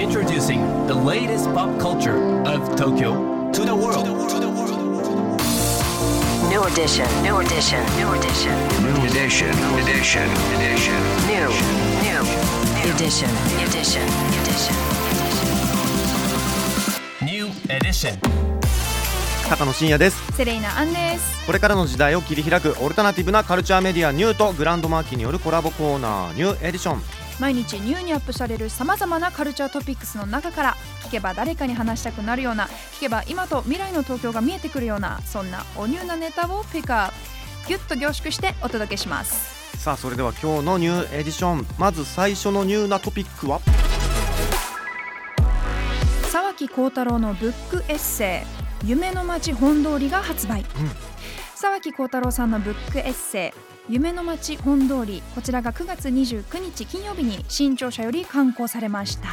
Introducing the latest pop culture of Tokyo to the world. New edition, new edition, new edition, New edition, edition, edition. new, new, edition, edition, edition. New edition. 高野真也ですセレイナアンですこれからの時代を切り開くオルタナティブなカルチャーメディアニューとグランドマーキーによるコラボコーナーニューエディション毎日ニューにアップされるさまざまなカルチャートピックスの中から聞けば誰かに話したくなるような聞けば今と未来の東京が見えてくるようなそんなおニューなネタをピックアップギュッと凝縮してお届けします。さあそれでは今日のニューエディション。まず最初のニューなトピックは？沢木耕太郎のブックエッセイ「夢ノ町本通り」が発売、沢木耕太郎さんのブックエッセイ「夢ノ町本通り」こちらが9月29日金曜日に新潮社より刊行されました。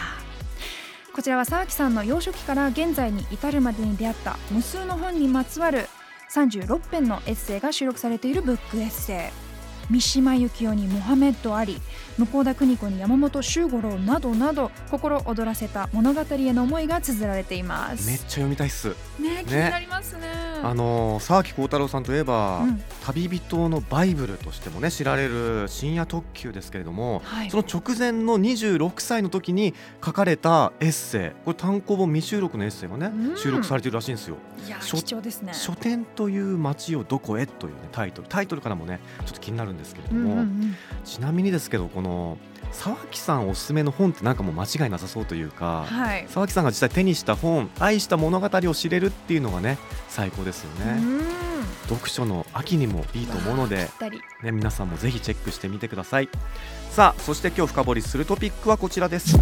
こちらは沢木さんの幼少期から現在に至るまでに出会った無数の本にまつわる36編のエッセイが収録されているブックエッセイ。三島由紀夫にモハメッド・アリ向田邦子に山本周五郎などなど心躍らせた物語への思いが綴られています。めっちゃ読みたいっす。ね気になりますね。あのー沢木幸太郎さんといえば、うん。旅人のバイブルとしてもね知られる深夜特急ですけれども、はい。その直前の26歳の時に書かれたエッセイ。これ単行本未収録のエッセイがね、うん収録されているらしいんですよ。いや貴重ですね。書店という街をどこへ？という、ね、タイトル。タイトルからもねちょっと気になるんですけれどうんも、うんうん。ちなみにですけどこの沢木さんおすすめの本ってなんかもう間違いなさそうというか、はい。沢木さんが実際手にした本愛した物語を知れるっていうのがね最高ですよね、うん。読書の秋にもいいと思うので、ね、皆さんもぜひチェックしてみてください。さあそして今日深掘りするトピックはこちらです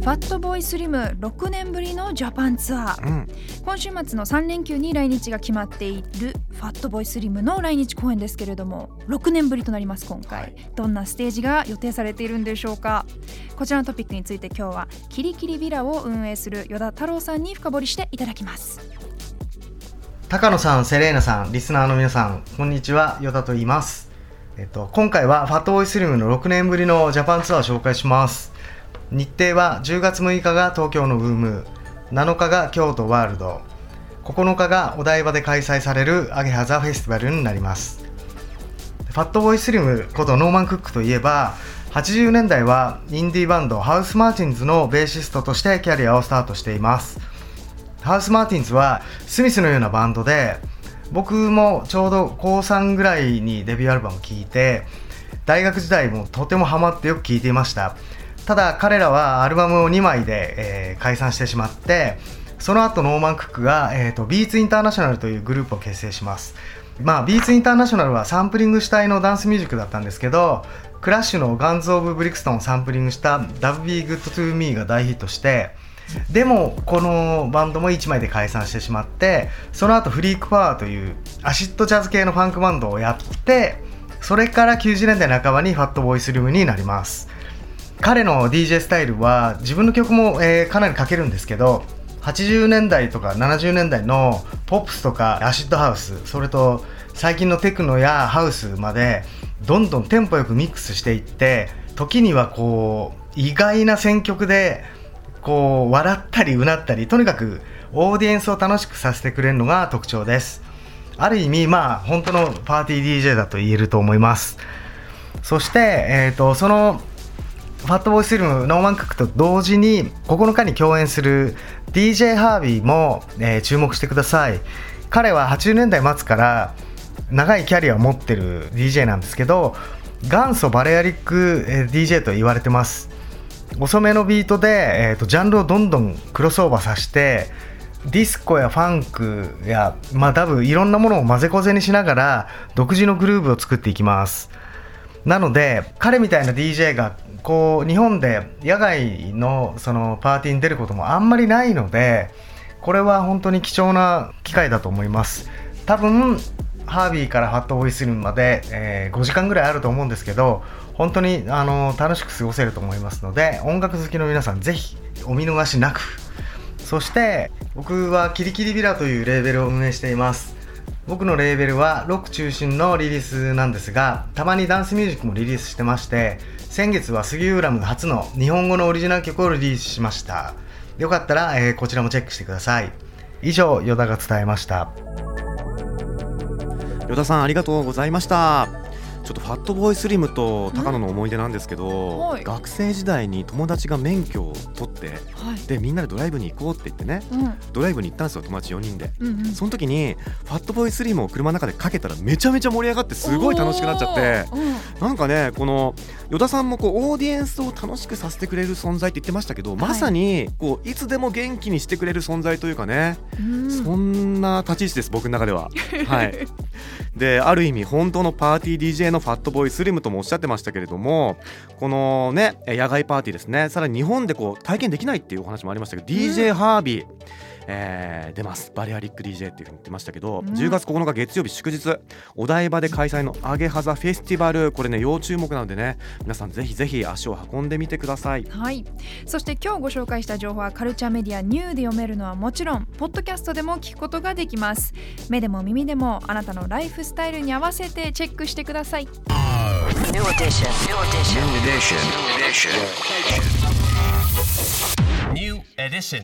ファットボーイスリム6年ぶりのジャパンツアー。うん。今週末の3連休に来日が決まっているファットボーイスリムの来日公演ですけれども6年ぶりとなります今回、はい。どんなステージが予定されているんでしょうか。こちらのトピックについて今日はキリキリビラを運営する依田太郎さんに深掘りしていただきます。高野さん、セレーナさん、リスナーの皆さん、こんにちは、ヨタと言います。えっと、今回はファットボーイスリムの6年ぶりのジャパンツアーを紹介します。日程は10月6日が東京のウーム、7日が京都ワールド、9日がお台場で開催されるアゲハザフェスティバルになります。ファットボーイスリムことノーマン・クックといえば80年代はインディーバンドハウス・マーティンズのベーシストとしてキャリアをスタートしていますハウス・マーティンズはスミスのようなバンドで僕もちょうど高3ぐらいにデビューアルバムを聴いて大学時代もとてもハマってよく聴いていましたただ彼らはアルバムを2枚で、えー解散してしまってその後ノーマン・クックが、えー、とビーツ・インターナショナルというグループを結成します。まあ、ビーツインターナショナルはサンプリング主体のダンスミュージックだったんですけどクラッシュのガンズ・オブ・ブリクストンをサンプリングした「 Dub Be Good to Me」が大ヒットしてでもこのバンドも1枚で解散してしまってその後フリークパワーというアシッドジャズ系のファンクバンドをやってそれから90年代半ばにファットボーイスリムになります。彼の DJ スタイルは自分の曲も、えーかなり書けるんですけど80年代とか70年代のポップスとかアシッドハウスそれと最近のテクノやハウスまでどんどんテンポよくミックスしていって時にはこう意外な選曲でこう笑ったりうなったりとにかくオーディエンスを楽しくさせてくれるのが特徴です。ある意味まあ本当のパーティー DJ だと言えると思います。そして、えー、とそのファットボーイスリムノーマン・クックと同時に9日に共演する DJ ハービーも、えー注目してください。彼は80年代末から長いキャリアを持ってる DJ なんですけど元祖バレアリック、DJ と言われてます。遅めのビートで、えーとジャンルをどんどんクロスオーバーさせてディスコやファンクや、まあ、ダブいろんなものを混ぜこぜにしながら独自のグルーブを作っていきます。なので彼みたいな DJ がこう日本で野外のそのパーティーに出ることもあんまりないのでこれは本当に貴重な機会だと思います。多分ハービーからファットボイスリムまで、えー5時間ぐらいあると思うんですけど本当にあの楽しく過ごせると思いますので音楽好きの皆さんぜひお見逃しなく。そして僕はキリキリビラというレーベルを運営しています。僕のレーベルはロック中心のリリースなんですがたまにダンスミュージックもリリースしてまして先月は杉浦ム初の日本語のオリジナル曲をリリースしました。よかったら、えーこちらもチェックしてください。以上ヨダが伝えました。与田さんありがとうございました。ちょっとファットボーイスリムと高野の思い出なんですけど、はい。学生時代に友達が免許を取はい。でみんなでドライブに行こうって言ってねうん。ドライブに行ったんですよ友達4人で。うんうん。その時にファットボーイスリムを車の中でかけたらめちゃめちゃ盛り上がってすごい楽しくなっちゃっておーなんかねこの与田さんもこうオーディエンスを楽しくさせてくれる存在って言ってましたけど、まさにこういつでも元気にしてくれる存在というかね、うん。そんな立ち位置です僕の中では。はい、である意味本当のパーティー DJ のファットボーイスリムともおっしゃってましたけれどもこのねえ野外パーティーですね。さらに日本でこう体験できないっていうお話もありましたけど、DJ ハービー。えー出ますバリアリック DJ っていうふうに言ってましたけど、うん10月9日月曜日祝日お台場で開催のアゲハザフェスティバルこれね要注目なのでね皆さんぜひぜひ足を運んでみてくださいはい、そして今日ご紹介した情報はカルチャーメディアニューで読めるのはもちろんポッドキャストでも聞くことができます目でも耳でもあなたのライフスタイルに合わせてチェックしてください New edition. New edition. New edition. New edition. Edition.